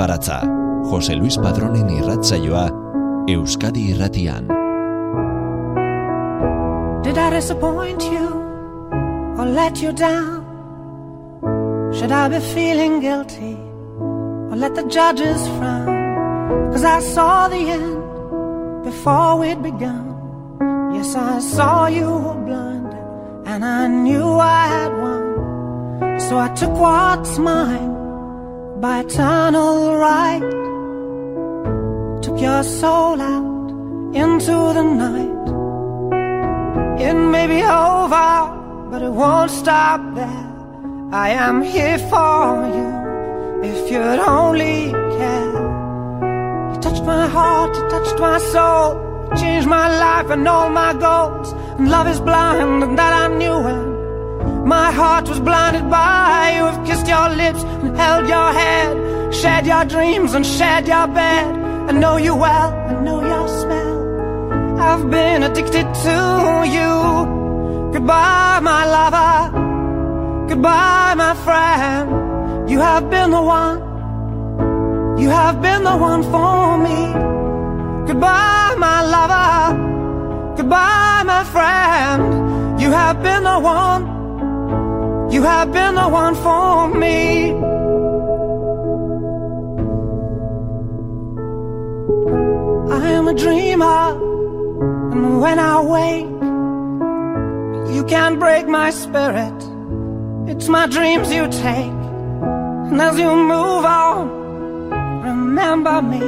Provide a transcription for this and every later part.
baratza, Jose Luis Padronen irratzaioa, Euskadi irratian. Did I disappoint you or let you down? Should I be feeling guilty or let the judges frown? Cause I saw the end before we'd begun. Yes, I saw you were blind and I knew I had won. So I took what's mine by eternal right. Took your soul out into the night. It may be over, but it won't stop there. I am here for you if you'd only care. You touched my heart, you touched my soul, changed my life and all my goals. And love is blind, and that I knew when my heart was blinded by you. Have kissed your lips and held your head, shared your dreams and shared your bed. I know you well, I know your smell. I've been addicted to you. Goodbye, my lover. Goodbye, my friend. You have been the one. You have been the one for me. Goodbye, my lover. Goodbye, my friend. You have been the one. You have been the one for me. I am a dreamer, and when I wake, you can't break my spirit. It's my dreams you take, and as you move on, remember me.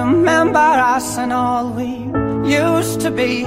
Remember us and all we used to be.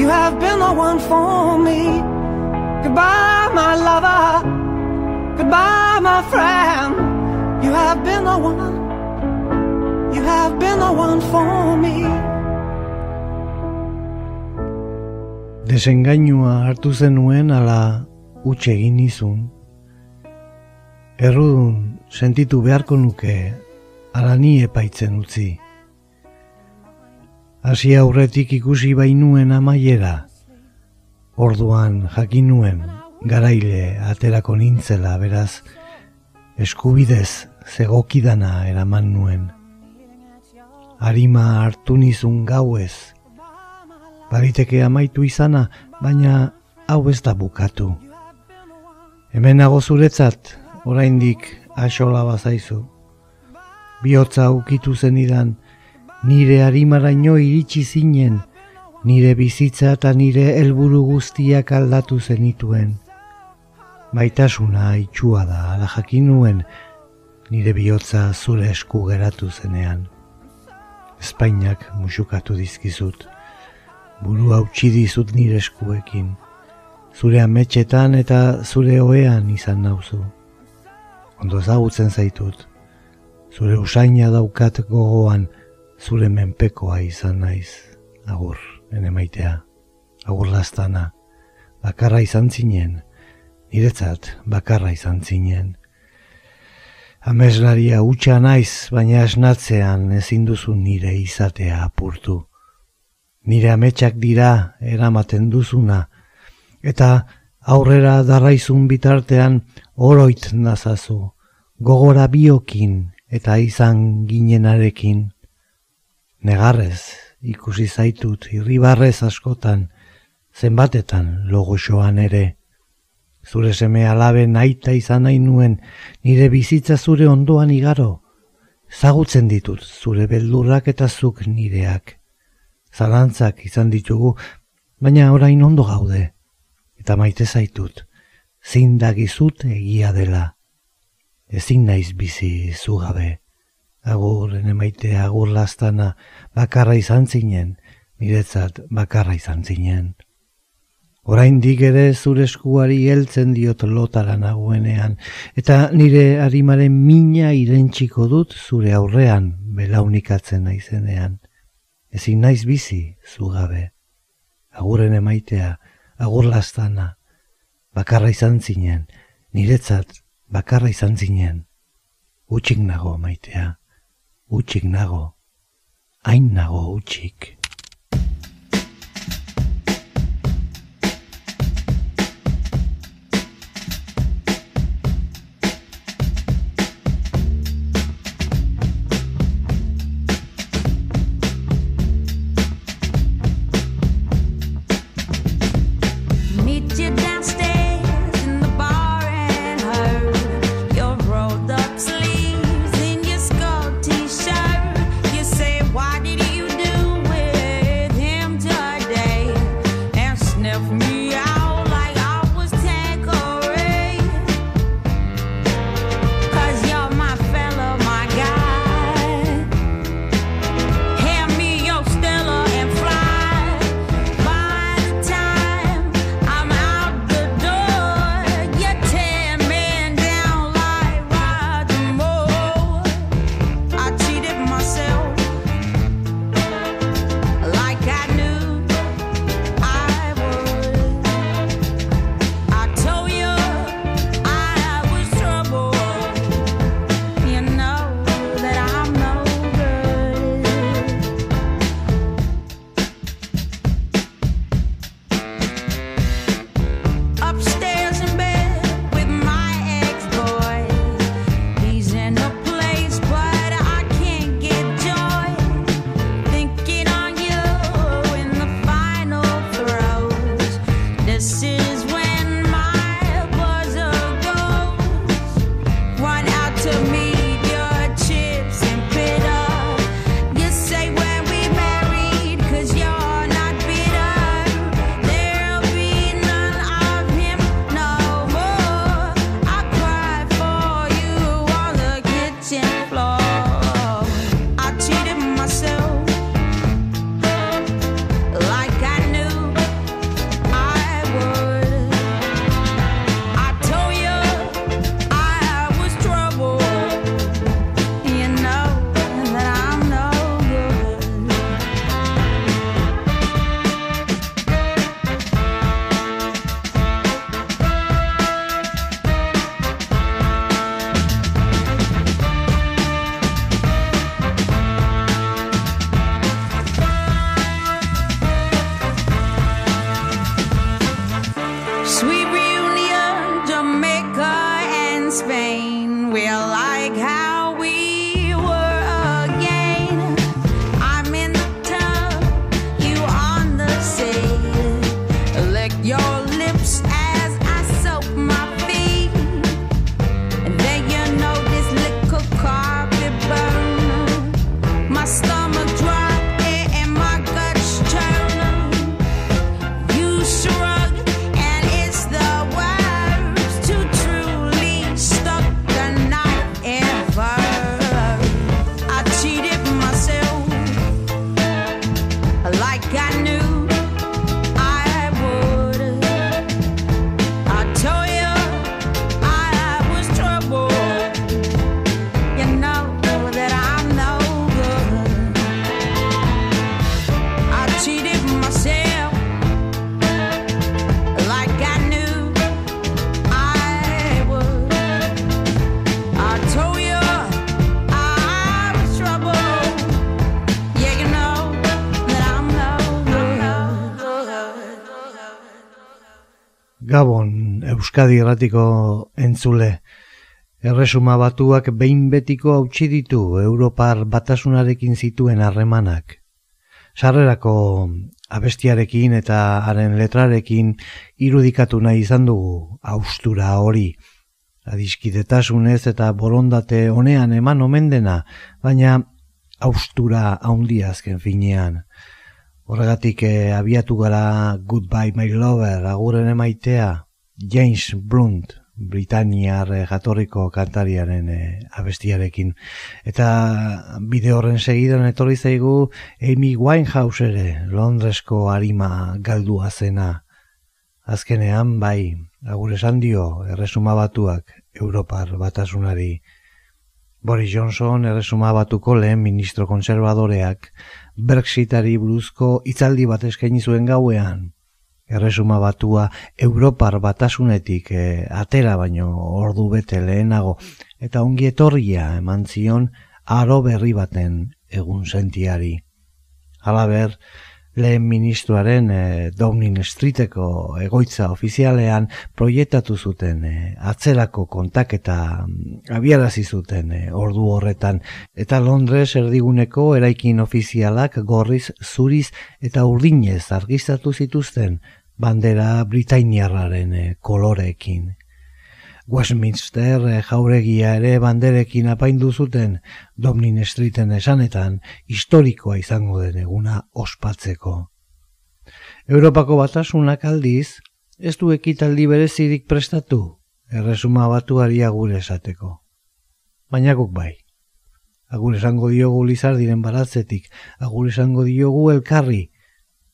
You have been the one for me. Goodbye, my lover. Goodbye, my friend. You have been the one. You have been the one for me. Desengainua hartu zenuen ala utxe egin nizun. Errudun sentitu beharko nuke ala ni epaitzen utzi. Hasi aurretik ikusi bainuen amaiera, orduan jakin nuen garaile aterako nintzela beraz eskubidez zegokidana eraman nuen. Arima hartu nizun gauez, bariteke amaitu izana, baina hau ez da bukatu. Hemen nago zuretzat, oraindik asola bazaizu. Biotza ukitu zenidan, nire harimaraino iritsi zinen, nire bizitza eta nire helburu guztiak aldatu zenituen. Maitasuna itxua da, ala jakin nuen, nire bihotza zure esku geratu zenean. Espainak musukatu dizkizut, buru hautsi dizut nire eskuekin, zure ametxetan eta zure oean izan nauzu. Ondo ezagutzen zaitut, zure usaina daukat gogoan, zure menpekoa izan naiz, agur, ene maitea, agur lastana, bakarra izan zinen, niretzat bakarra izan zinen. Ameslaria utxa naiz, baina esnatzean ezin duzu nire izatea apurtu. Nire ametsak dira eramaten duzuna, eta aurrera darraizun bitartean oroit nazazu, gogora biokin eta izan ginenarekin. Negarrez, ikusi zaitut irribarrez askotan, zenbatetan logoxoan ere. Zure seme alabe naita izan nahi nuen, nire bizitza zure ondoan igaro. Zagutzen ditut zure beldurrak eta zuk nireak. Zalantzak izan ditugu, baina orain ondo gaude. Eta maite zaitut, zindagizut egia dela. Ezin naiz bizi zugabe. Agur, ene maite, agur lastana, bakarra izan zinen, niretzat bakarra izan zinen. Orain ere zure eskuari heltzen diot lotara nagoenean, eta nire harimaren mina irentsiko dut zure aurrean belaunikatzen naizenean. Ezin naiz bizi, zugabe. Aguren emaitea, agur lastana, bakarra izan zinen, niretzat bakarra izan zinen. Utsik nago maitea, utsik nago, hain nago utsik. Euskadi erratiko entzule. Erresuma batuak behin betiko hautsi ditu Europar batasunarekin zituen harremanak. Sarrerako abestiarekin eta haren letrarekin irudikatu nahi izan dugu austura hori. Adiskidetasunez eta borondate honean eman omen dena, baina austura haundia azken finean. Horregatik eh, abiatu gara Goodbye My Lover aguren emaitea, James Blunt, Britaniar eh, jatorriko kantariaren eh, abestiarekin. Eta bide horren segidan etorri zaigu Amy Winehouse ere, Londresko harima galdua zena. Azkenean, bai, agur esan dio erresuma batuak Europar batasunari. Boris Johnson erresuma batuko lehen ministro konservadoreak Brexitari buruzko itzaldi bat eskaini zuen gauean. Erresuma batua Europar batasunetik eh, atera baino ordu bete lehenago eta ongi etorria eman zion aro berri baten egun sentiari. Halaber, lehen ministroaren e, Downing Streeteko egoitza ofizialean proiektatu zuten e, atzerako kontaketa mm, abiarazi zuten e, ordu horretan eta Londres erdiguneko eraikin ofizialak gorriz, zuriz eta urdinez argiztatu zituzten bandera britainiarraren e, koloreekin. Westminster e, jauregia ere banderekin apaindu zuten Domnin Streeten esanetan historikoa izango den eguna ospatzeko. Europako batasunak aldiz, ez du ekitaldi berezirik prestatu, erresuma batuari agur esateko. Baina guk bai. Agur esango diogu lizardiren baratzetik, agur esango diogu elkarri,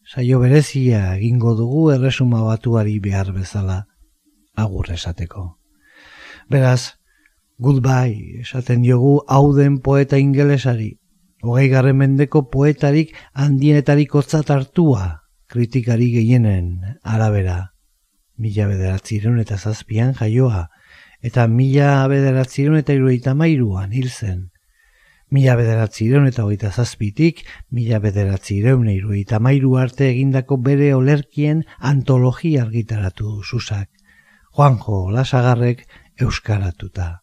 saio berezia egingo dugu erresuma batuari behar bezala agur esateko. Beraz, goodbye, esaten diogu hauden poeta ingelesari, hogei garren mendeko poetarik handienetarik otzat hartua, kritikari gehienen arabera. Mila bederatzireun eta zazpian jaioa, eta mila bederatzireun eta iruita mairuan hil zen. Mila bederatzireun eta hogeita zazpitik, mila bederatzireun iruita mairu arte egindako bere olerkien antologia argitaratu susak. Juanjo Lasagarrek euskaratuta.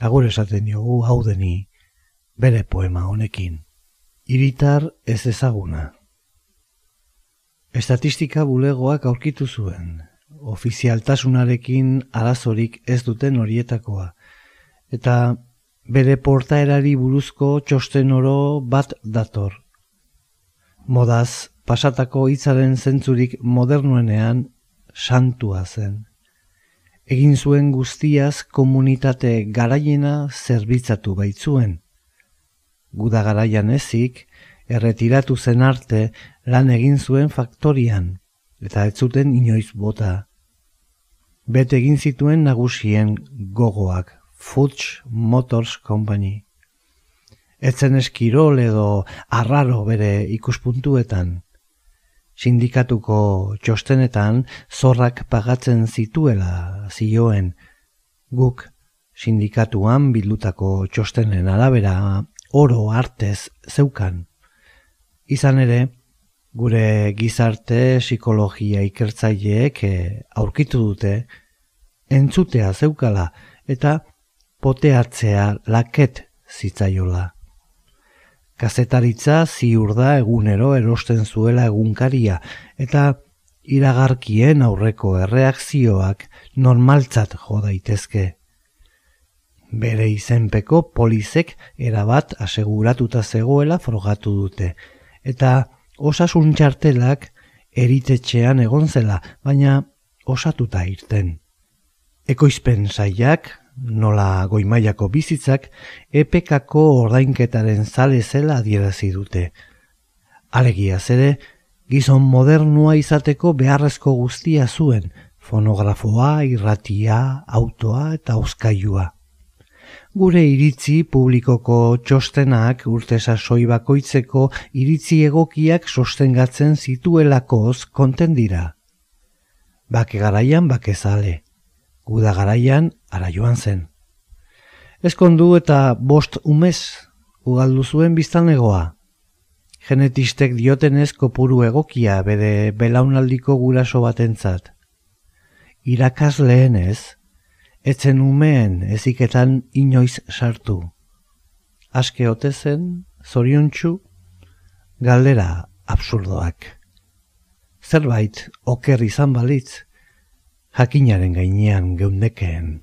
Agur esaten diogu hau deni bere poema honekin. Iritar ez ezaguna. Estatistika bulegoak aurkitu zuen, ofizialtasunarekin arazorik ez duten horietakoa, eta bere portaerari buruzko txosten oro bat dator. Modaz, pasatako hitzaren zentzurik modernuenean santua zen egin zuen guztiaz komunitate garaiena zerbitzatu baitzuen. Guda garaian ezik, erretiratu zen arte lan egin zuen faktorian, eta ez zuten inoiz bota. Bet egin zituen nagusien gogoak, Fuchs Motors Company. Etzen eskirol edo arraro bere ikuspuntuetan, sindikatuko txostenetan zorrak pagatzen zituela zioen guk sindikatuan bildutako txostenen arabera oro artez zeukan. Izan ere, gure gizarte psikologia ikertzaileek eh, aurkitu dute entzutea zeukala eta poteatzea laket zitzaiola. Kazetaritza ziur da egunero erosten zuela egunkaria eta iragarkien aurreko erreakzioak normaltzat jo daitezke. Bere izenpeko polizek erabat aseguratuta zegoela frogatu dute eta osasun txartelak eritetxean egon zela, baina osatuta irten. Ekoizpen saiak nola goimaiako bizitzak epekako ordainketaren zale zela adierazi dute. Alegia zere, gizon modernua izateko beharrezko guztia zuen, fonografoa, irratia, autoa eta auskailua. Gure iritzi publikoko txostenak urte sasoi bakoitzeko iritzi egokiak sostengatzen zituelakoz konten dira. Bake garaian bakezale guda garaian ara joan zen. Ezkondu eta bost umez ugaldu zuen biztanegoa. Genetistek diotenez kopuru egokia bere belaunaldiko guraso batentzat. Irakas lehenez, etzen umeen eziketan inoiz sartu. Aske ote zen, zoriontsu, galdera absurdoak. Zerbait oker izan balitz, jakinaren gainean geundekeen.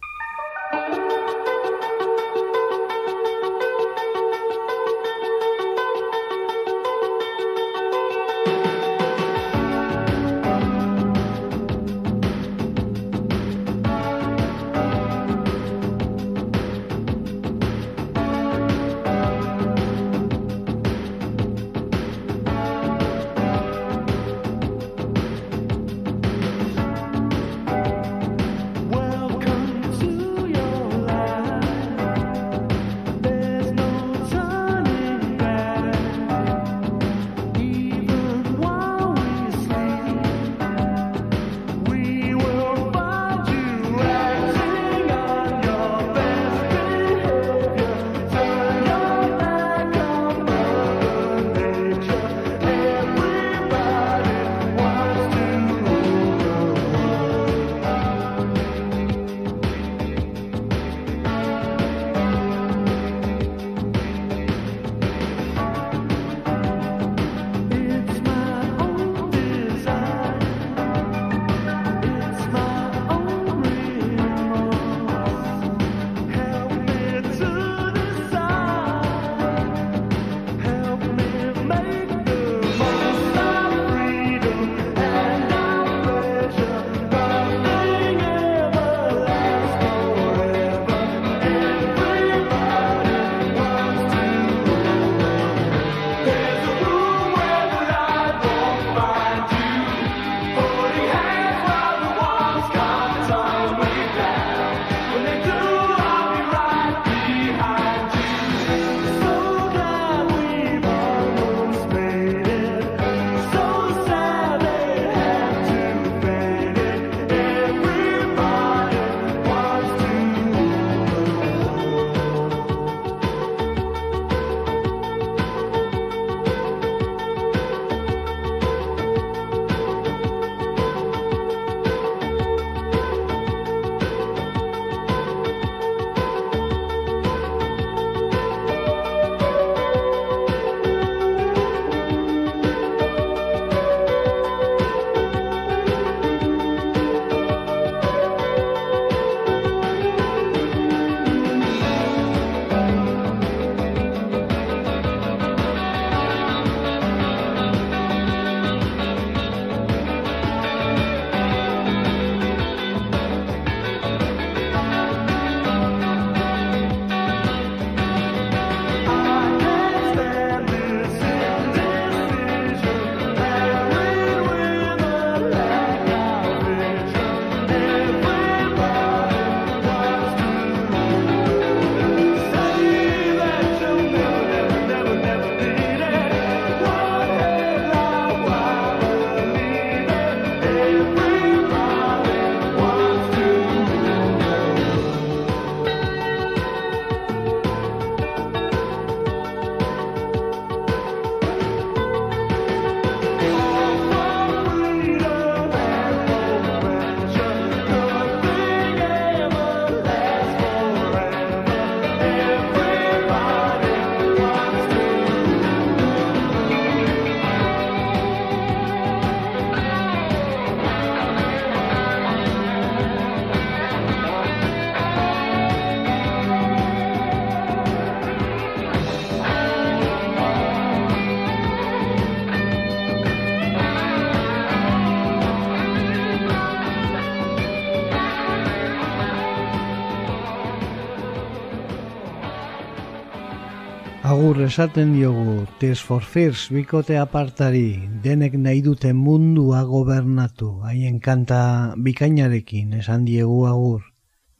Esaten diogu Tears for Fears bikote apartari denek nahi duten mundua gobernatu. Haien kanta bikainarekin esan diegu agur.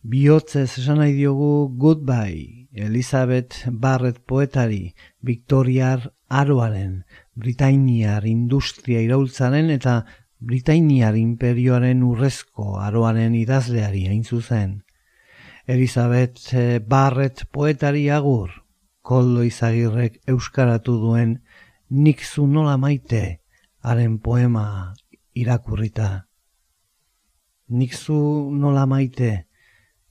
Bihotzez esan nahi diogu goodbye Elizabeth Barrett poetari Victoriar Aroaren Britainiar industria iraultzaren eta Britainiar imperioaren urrezko aroaren idazleari hain zuzen. Elizabeth Barrett poetari agur, koldo izagirrek euskaratu duen nik zu nola maite haren poema irakurrita. Nik zu nola maite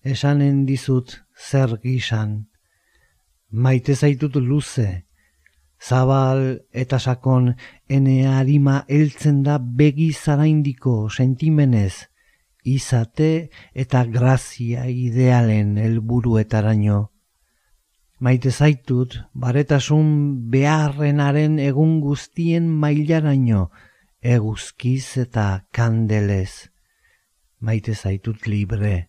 esanen dizut zer gisan, maite zaitut luze, zabal eta sakon ene harima heltzen da begi zaraindiko sentimenez, izate eta grazia idealen helburuetaraino. Maite zaitut, baretasun beharrenaren egun guztien mailaraino, eguzkiz eta kandelez. Maite zaitut libre,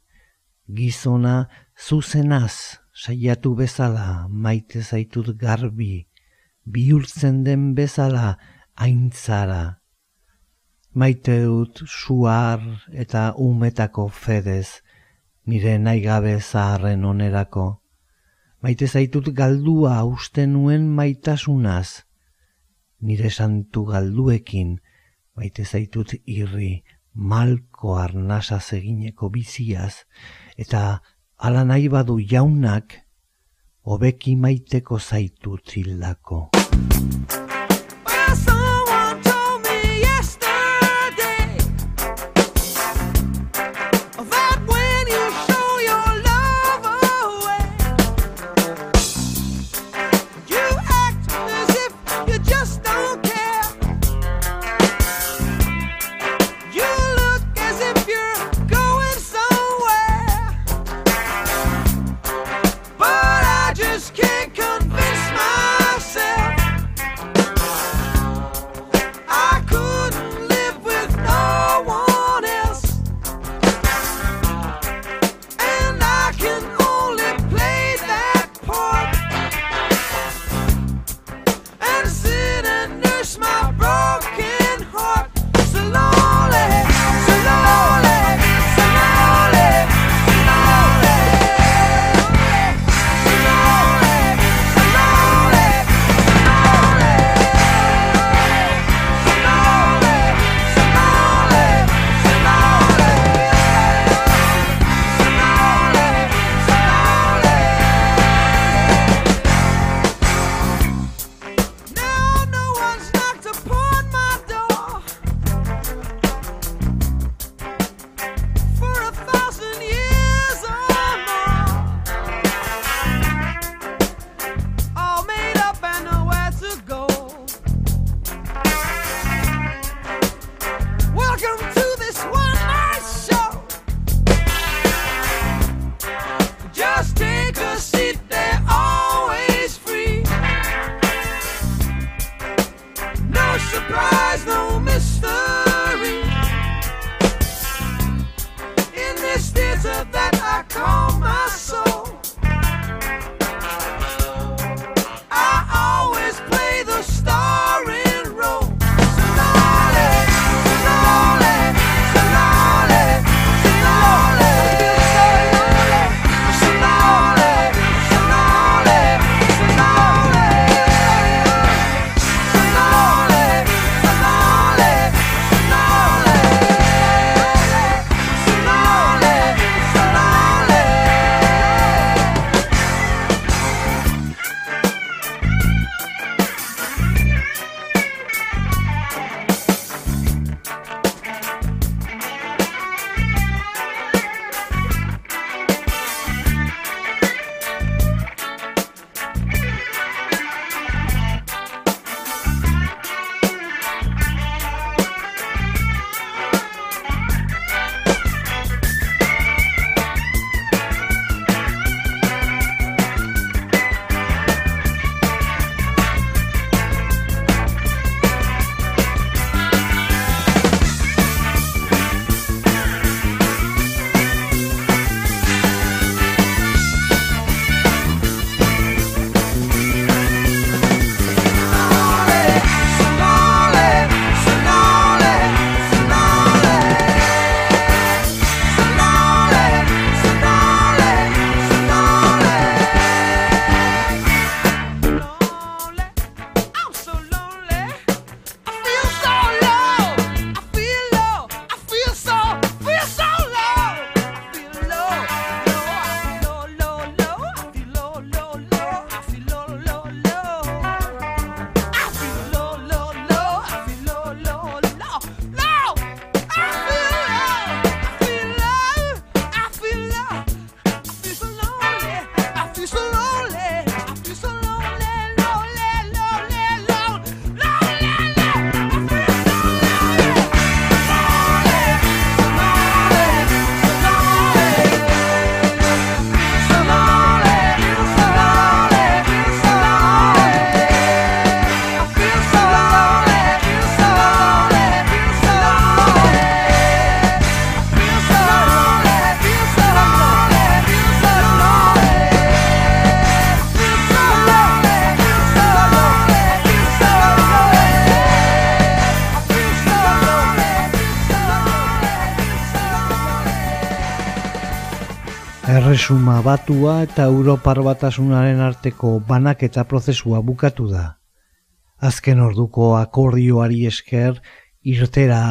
gizona zuzenaz saiatu bezala, maite zaitut garbi, bihurtzen den bezala aintzara. Maite dut suar eta umetako fedez, nire naigabe zaharren onerako maite zaitut galdua uste nuen maitasunaz, nire santu galduekin, maite zaitut irri malko arnasa egineko biziaz, eta ala nahi badu jaunak, hobeki maiteko zaitut hildako. Erresuma batua eta Europar batasunaren arteko banak eta prozesua bukatu da. Azken orduko akordioari esker, irtera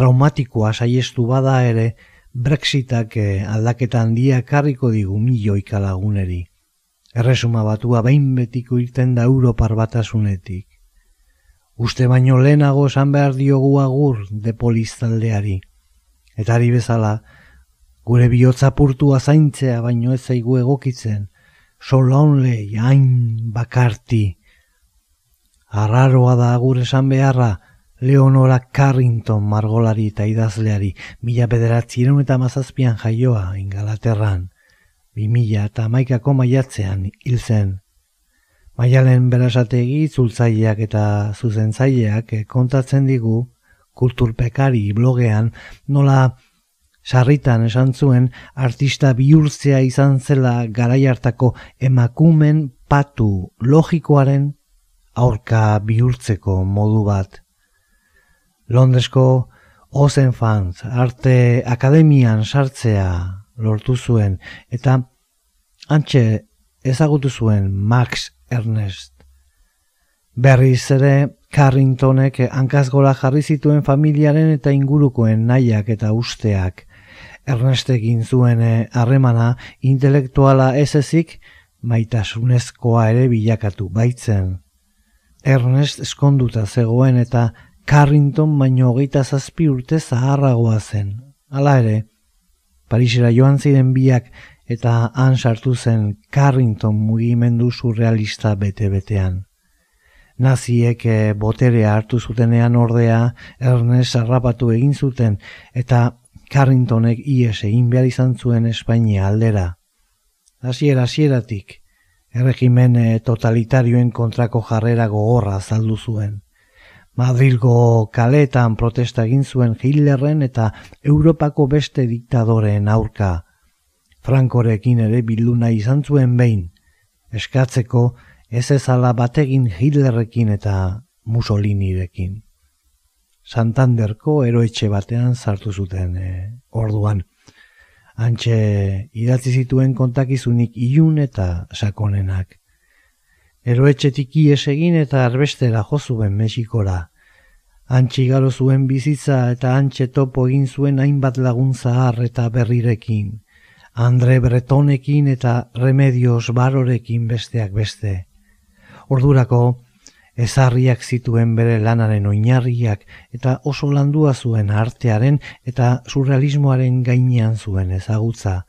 traumatikoa saiestu bada ere, Brexitak eh, aldaketa handia karriko digu milioika laguneri. Erresuma batua behin betiko irten da Europar batasunetik. Uste baino lehenago esan behar diogu agur depoliztaldeari. Eta ari bezala, gure bihotza purtua zaintzea baino ez zaigu egokitzen, so lonely, hain bakarti. Arraroa da gure esan beharra, Leonora Carrington margolari eta idazleari, mila bederatzi eta mazazpian jaioa ingalaterran, bi mila eta maikako maiatzean hil zen. Maialen berasategi zultzaileak eta zuzentzaileak kontatzen digu kulturpekari blogean nola sarritan esan zuen artista bihurtzea izan zela garai hartako emakumen patu logikoaren aurka bihurtzeko modu bat. Londresko Ozen Fans arte akademian sartzea lortu zuen eta antxe ezagutu zuen Max Ernest. Berriz ere Carringtonek hankazgola jarri zituen familiaren eta ingurukoen nahiak eta usteak. Ernestekin zuen eh, harremana intelektuala ez ezik maitasunezkoa ere bilakatu baitzen. Ernest eskonduta zegoen eta Carrington baino hogeita zazpi urte zaharragoa zen. Hala ere, Parisera joan ziren biak eta han sartu zen Carrington mugimendu surrealista bete-betean. Naziek eh, boterea hartu zutenean ordea Ernest harrapatu egin zuten eta Carringtonek ies egin behar izan zuen Espainia aldera. Hasiera hasieratik erregimen totalitarioen kontrako jarrera gogorra azaldu zuen. Madrilgo kaletan protesta egin zuen Hitlerren eta Europako beste diktadoreen aurka. Frankorekin ere bilduna izan zuen behin, eskatzeko ez ezala bategin Hitlerrekin eta Mussolinerekin. Santanderko eroetxe batean sartu zuten e, orduan. Antxe idatzi zituen kontakizunik ilun eta sakonenak. Eroetxetik ies egin eta arbestera jo zuen Mexikora. Antxe igaro zuen bizitza eta antxe topo egin zuen hainbat laguntza har eta berrirekin. Andre Bretonekin eta Remedios Barorekin besteak beste. Ordurako, ezarriak zituen bere lanaren oinarriak eta oso landua zuen artearen eta surrealismoaren gainean zuen ezagutza,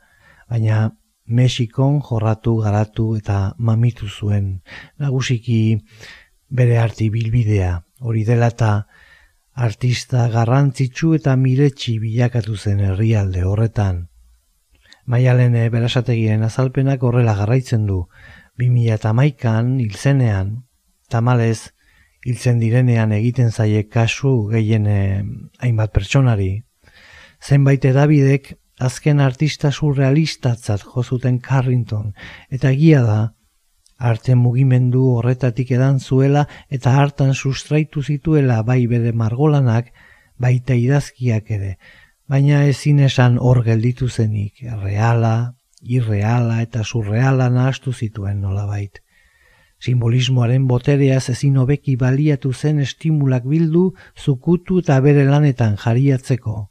baina Mexikon jorratu garatu eta mamitu zuen, nagusiki bere arti bilbidea, hori dela eta artista garrantzitsu eta miretsi bilakatu zen herrialde horretan. Maialen berasategien azalpenak horrela garraitzen du, 2000 eta maikan, hilzenean, tamalez hiltzen direnean egiten zaie kasu gehien eh, hainbat pertsonari. Zenbait edabidek azken artista surrealistatzat jozuten Carrington eta egia da arte mugimendu horretatik edan zuela eta hartan sustraitu zituela bai bere margolanak baita idazkiak ere, baina ezin esan hor gelditu zenik, reala, irreala eta surreala nahastu zituen nolabait simbolismoaren boterea ezin hobeki baliatu zen estimulak bildu, zukutu eta bere lanetan jariatzeko.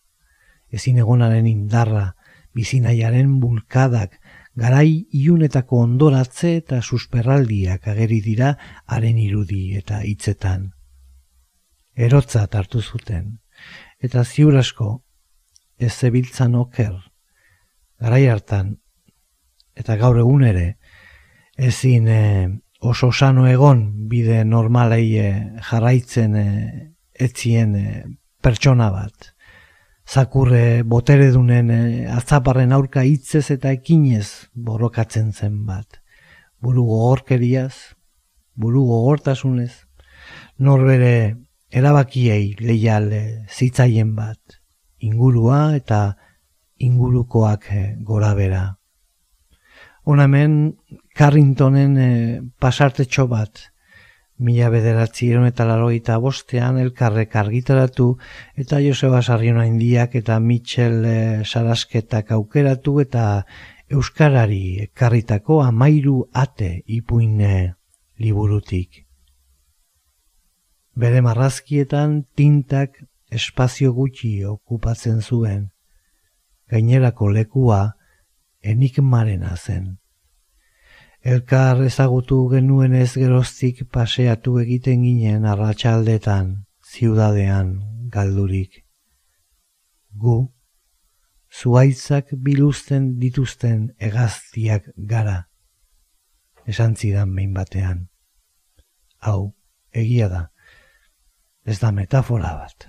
Ezin egonaren indarra, bizinaiaren bulkadak, garai iunetako ondoratze eta susperraldiak ageri dira haren irudi eta hitzetan. Erotza hartu zuten, eta ziur asko, ez zebiltzan oker, garai hartan, eta gaur egun ere, ezin eh, oso sano egon bide normalei eh, jarraitzen eh, etzien eh, pertsona bat. Zakurre botere dunen atzaparren aurka hitzez eta ekinez borrokatzen zen bat. Buru gogorkeriaz, buru gogortasunez, norbere erabakiei leial zitzaien bat, ingurua eta ingurukoak gora bera. Honamen Carringtonen e, pasartetxo bat, mila bederatzi eta laroita bostean elkarrek argitaratu eta Joseba Sarriona indiak eta Mitchell e, sarasketak aukeratu eta Euskarari ekarritako amairu ate ipuine liburutik. Bere marrazkietan tintak espazio gutxi okupatzen zuen, gainerako lekua enigmarena zen. Elkar ezagutu genuen ez geroztik paseatu egiten ginen arratsaldetan ziudadean galdurik. Gu, zuaitzak biluzten dituzten egaztiak gara, esan zidan behin batean. Hau, egia da, ez da metafora bat.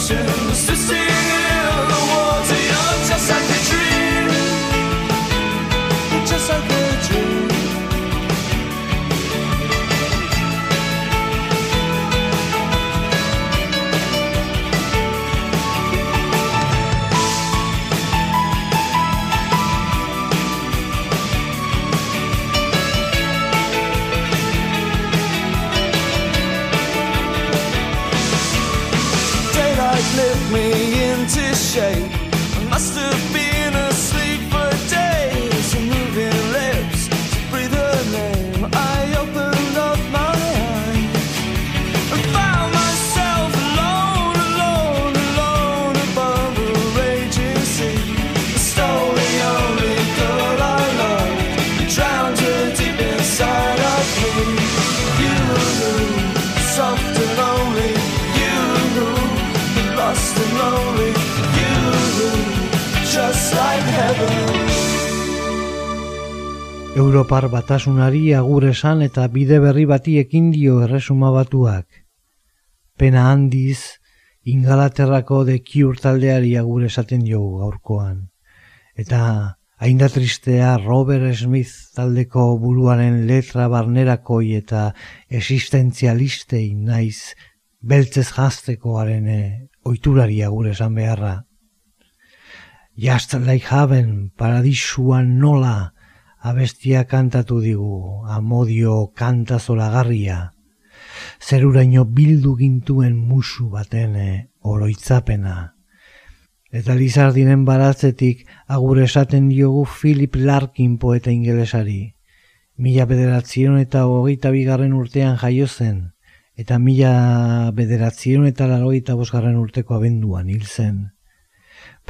ocean. Europar batasunari agur esan eta bide berri bati ekin dio erresuma batuak. Pena handiz, ingalaterrako de kiur taldeari agur esaten jo gaurkoan. Eta hain tristea Robert Smith taldeko buruaren letra barnerakoi eta existentzialistei naiz beltzez jaztekoaren eh, oiturari agur esan beharra. Just like heaven, paradisuan nola, abestia kantatu digu, amodio kanta zolagarria, zeruraino bildu gintuen musu baten eh, oroitzapena. Eta Lizardinen baratzetik agur esaten diogu Philip Larkin poeta ingelesari. Mila bederatzion eta hogeita bigarren urtean jaio zen, eta mila bederatzion eta larogeita bosgarren urteko abenduan hil zen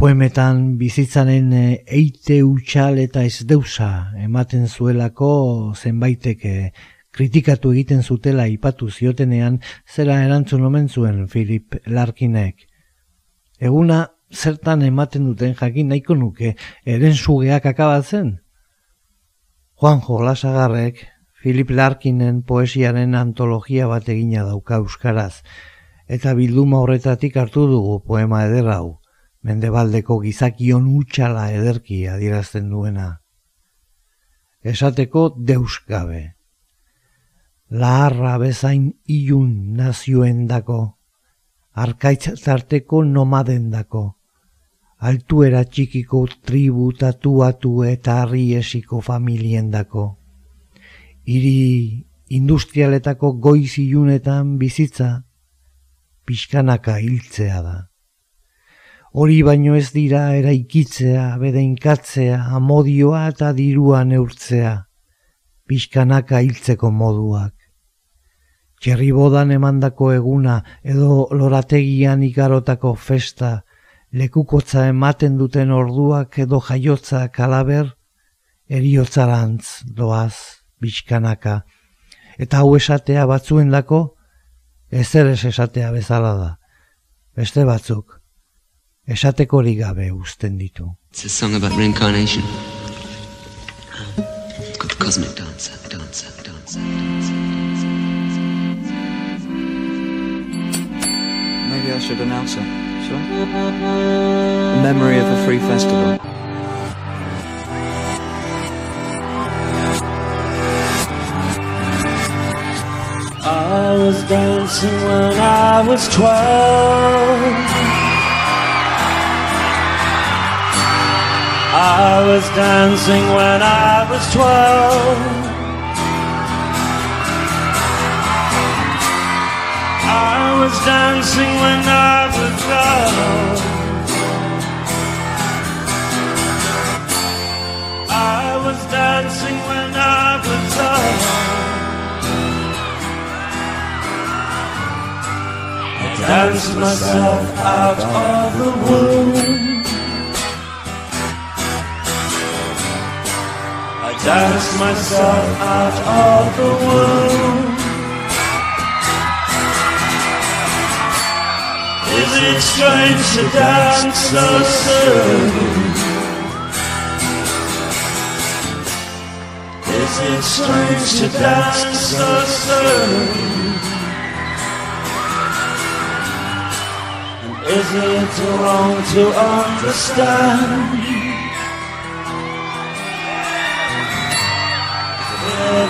poemetan bizitzaren eh, eite utxal eta ez deusa ematen zuelako zenbaiteke kritikatu egiten zutela ipatu ziotenean zera erantzun omen zuen Philip Larkinek. Eguna zertan ematen duten jakin nahiko nuke eren sugeak akabatzen? Juan Jolasagarrek Philip Larkinen poesiaren antologia bat egina dauka euskaraz, eta bilduma horretatik hartu dugu poema eder hau, mendebaldeko gizakion utxala ederki adierazten duena. Esateko deus gabe laharra bezain ilun nazioen dako, arkaitz zarteko nomaden dako, altuera txikiko tribu tatuatu eta harri esiko familien dako. Iri industrialetako goiz ilunetan bizitza, pixkanaka hiltzea da. Hori baino ez dira eraikitzea, bedeinkatzea, amodioa eta dirua neurtzea, pixkanaka hiltzeko moduak bodan emandako eguna edo lorategian ikarotako festa, lekukotza ematen duten orduak edo jaiotza kalaber, eriotzarantz doaz, bizkanaka. Eta hau esatea batzuen dako, ezer ez esatea bezala da. Beste batzuk, esateko gabe uzten ditu. It's a song about reincarnation. Good cosmic dancer, dancer, dancer, dancer. Maybe I should announce it. Sure. In memory of a free festival. I was dancing when I was twelve. I was dancing when I was twelve. I was dancing when I was young. I was dancing when I was young. I danced myself out of the womb. I danced myself out of the womb. Is it strange to dance so soon? Is it strange to dance so soon? And is it wrong to understand?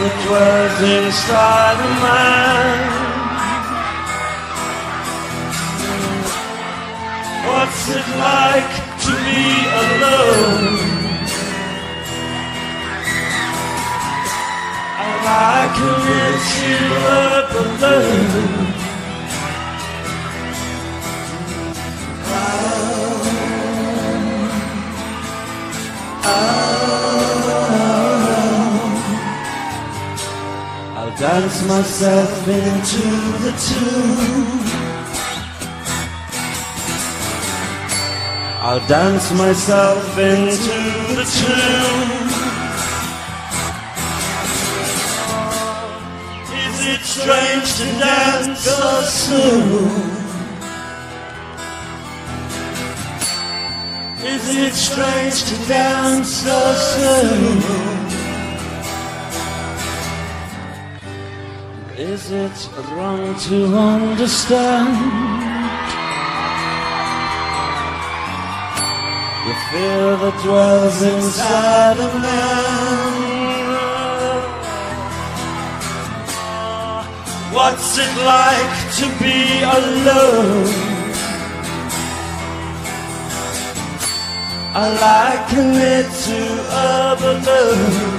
the dwells inside of mine. What's it like to be alone? And I can lift you up alone. Dance myself into the tune. I'll dance myself into the tune. Is it strange to dance so soon? Is it strange to dance so soon? Is it wrong to understand? the fear that dwells inside of man. What's it like to be alone? I liken it to a balloon.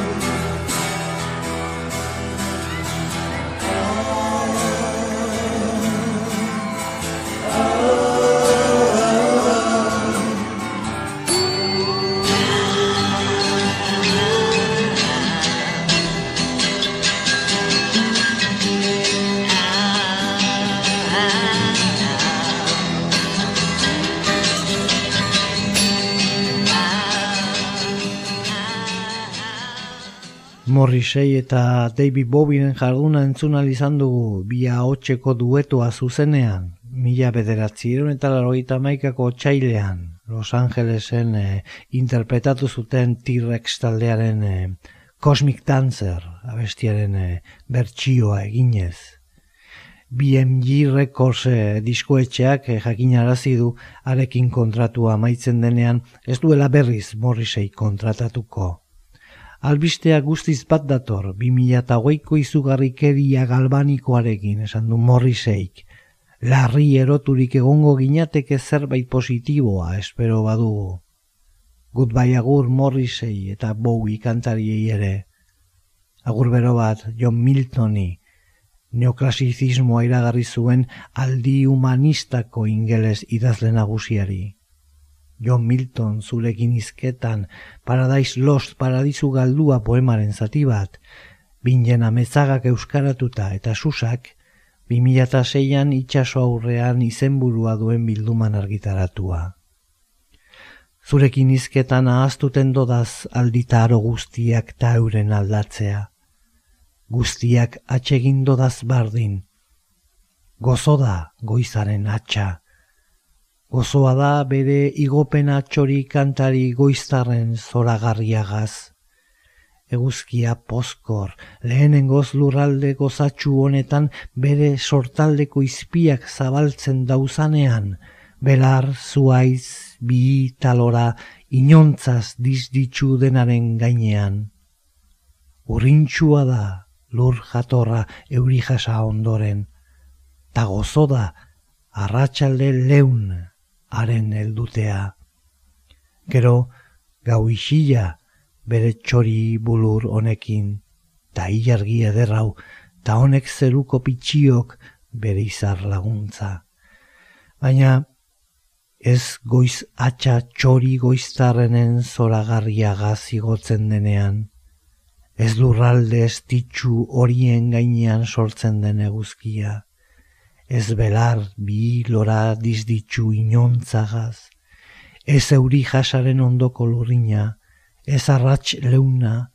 Morrisei eta David Bowienen jarduna entzuna izan dugu bia hotxeko duetoa zuzenean, mila bederatzieron eta laroita maikako txailean, Los Angelesen eh, interpretatu zuten T-Rex taldearen eh, Cosmic Dancer abestiaren eh, bertsioa eginez. BMG Records eh, diskoetxeak eh, jakinarazi du arekin kontratua amaitzen denean ez duela berriz Morrisei kontratatuko. Albistea guztiz bat dator, 2008ko izugarrikeria galbanikoarekin esan du Morriseik. Larri eroturik egongo ginateke zerbait positiboa espero badugu. Goodbye agur Morrisei eta Bowie kantariei ere. Agur bero bat John Miltoni, neoklasizismoa iragarri zuen aldi humanistako ingeles idazle nagusiari. John Milton zurekin izketan, Paradise Lost paradizu galdua poemaren zati bat, bingen amezagak euskaratuta eta susak, 2006an itxaso aurrean izenburua duen bilduman argitaratua. Zurekin izketan ahaztuten dodaz alditaro guztiak ta euren aldatzea. Guztiak atsegin dodaz bardin. Gozoda goizaren atxa gozoa da bere igopena txori kantari goiztarren zoragarriagaz. Eguzkia pozkor, lehenengoz lurralde gozatxu honetan bere sortaldeko izpiak zabaltzen dauzanean, belar zuaiz bi talora inontzaz dizditzu denaren gainean. Urrintxua da lur jatorra euri jasa ondoren, ta gozoda arratsalde leun haren heldutea. Gero, gau isila bere txori bulur honekin, ta ilargi ederrau, ta honek zeruko pitxiok bere izar laguntza. Baina, ez goiz atxa txori goiztarrenen zoragarria gazigotzen denean, ez lurralde ez ditxu horien gainean sortzen den eguzkia ez belar bi lora dizditzu inontzagaz, ez euri jasaren ondoko lurrina, ez arratx leuna,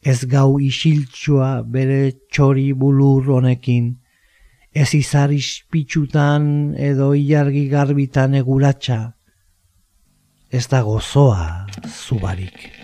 ez gau isiltsua bere txori bulur honekin, ez izar ispitsutan edo ilargi garbitan eguratxa, ez da gozoa zubarik.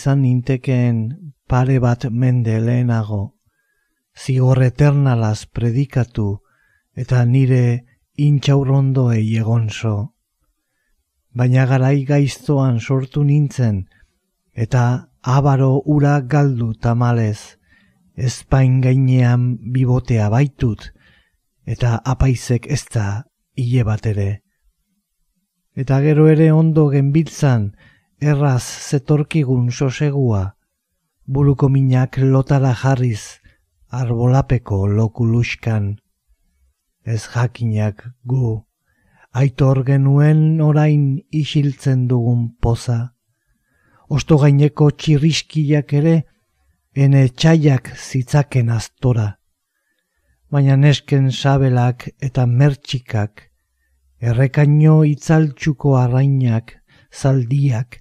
Izan nintekeen pare bat mende lehenago, zigor eternalaz predikatu eta nire intxaurrondoei egonso. Baina garai gaiztoan sortu nintzen eta abaro ura galdu tamalez, ezpain gainean bibotea baitut eta apaizek ez da hile bat ere. Eta gero ere ondo genbiltzan, erraz zetorkigun sosegua, buruko minak lotara jarriz, arbolapeko lokuluskan. Ez jakinak gu, aitor genuen orain isiltzen dugun poza. Osto gaineko txirriskiak ere, ene txaiak zitzaken astora. Baina nesken sabelak eta mertxikak, errekaino itzaltxuko arrainak, zaldiak,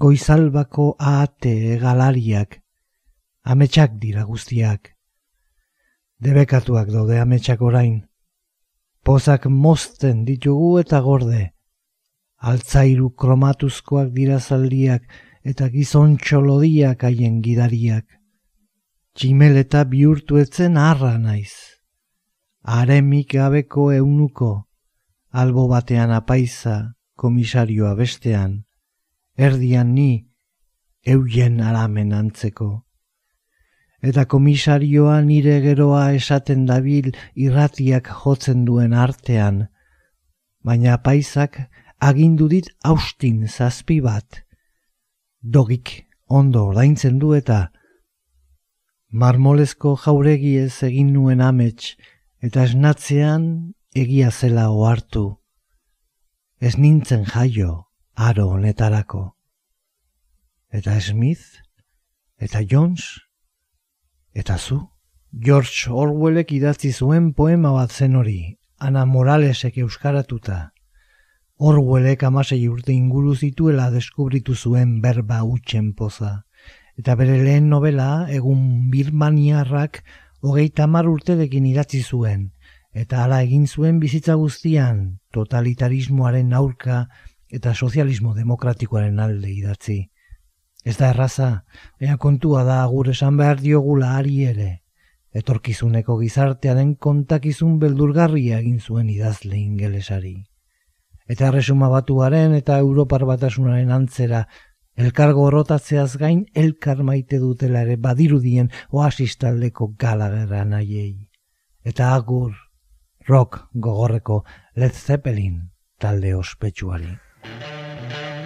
goizalbako ahate galariak, ametsak dira guztiak. Debekatuak daude ametsak orain. Pozak mozten ditugu eta gorde. Altzairu kromatuzkoak dira zaldiak eta gizon txolodiak haien gidariak. Tximel eta bihurtu etzen harra naiz. Aremik gabeko eunuko, albo batean apaiza, komisarioa bestean, erdian ni, euien aramen antzeko. Eta komisarioa nire geroa esaten dabil irratiak jotzen duen artean, baina paisak agindu dit austin zazpi bat. Dogik ondo ordaintzen du eta marmolezko jauregiez egin nuen amets eta esnatzean egia zela ohartu. Ez nintzen jaio aro honetarako. Eta Smith, eta Jones, eta zu. George Orwellek idatzi zuen poema bat zen hori, Ana Moralesek euskaratuta. Orwellek amasei urte inguru zituela deskubritu zuen berba utxen poza. Eta bere lehen novela, egun Birmaniarrak, hogeita mar urterekin idatzi zuen, eta hala egin zuen bizitza guztian totalitarismoaren aurka eta sozialismo demokratikoaren alde idatzi. Ez da erraza, ea kontua da agur esan behar diogula ari ere. Etorkizuneko gizartearen kontakizun beldurgarria egin zuen idazle ingelesari. Eta erresuma batuaren eta Europar batasunaren antzera elkargo rotatzeaz gain elkar maite dutela ere badirudien oasistaldeko galagera nahiei. Eta agur, rock gogorreko Led Zeppelin talde ospetsuari. Thank you.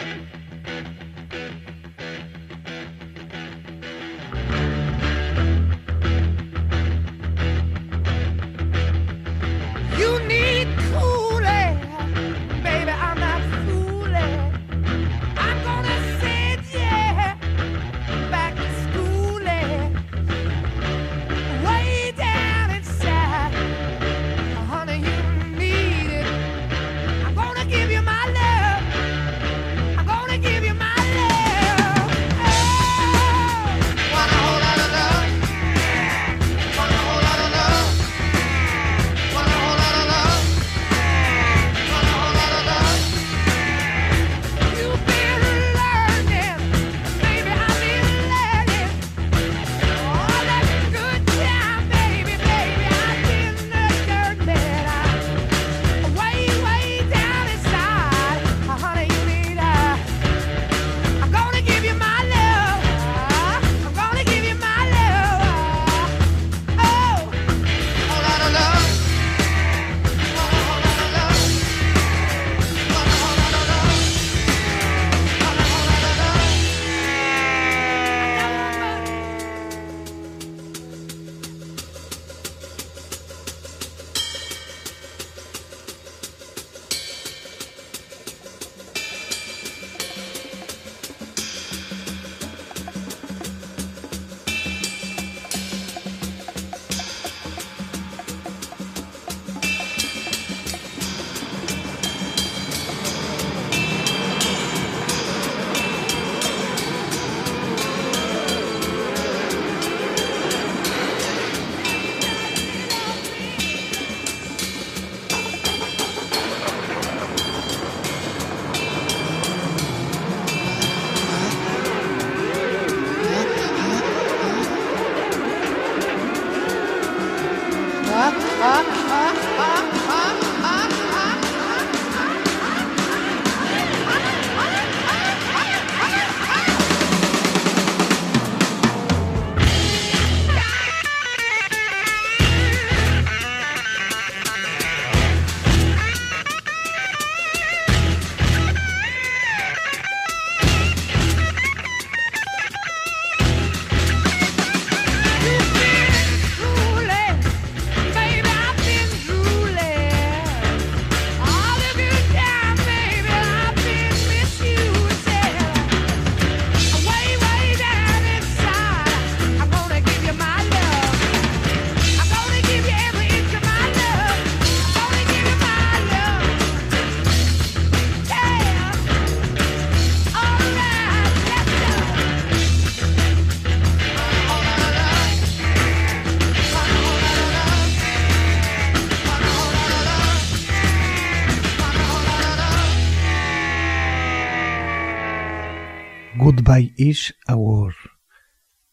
Goodbye is agur.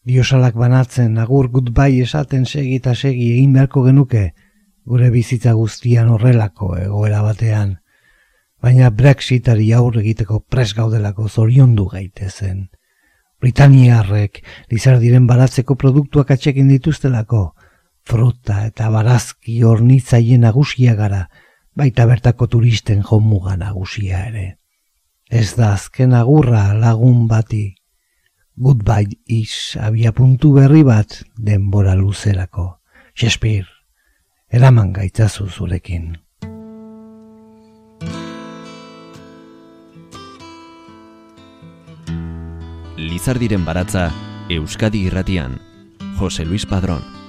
Diosalak banatzen agur goodbye esaten segi eta segi egin beharko genuke gure bizitza guztian horrelako egoera batean. Baina Brexitari aurre egiteko pres gaudelako zoriondu gaitezen. Britaniarrek lizardiren baratzeko produktuak atxekin dituztelako, fruta eta barazki hornitzaien nagusia gara, baita bertako turisten jomuga nagusia ere. Ez da azken agurra lagun bati, goodbye is abia puntu berri bat denbora luzerako. Shakespeare, eraman gaitzazu zurekin. Lizardiren baratza Euskadi Irratian. Jose Luis Padrón.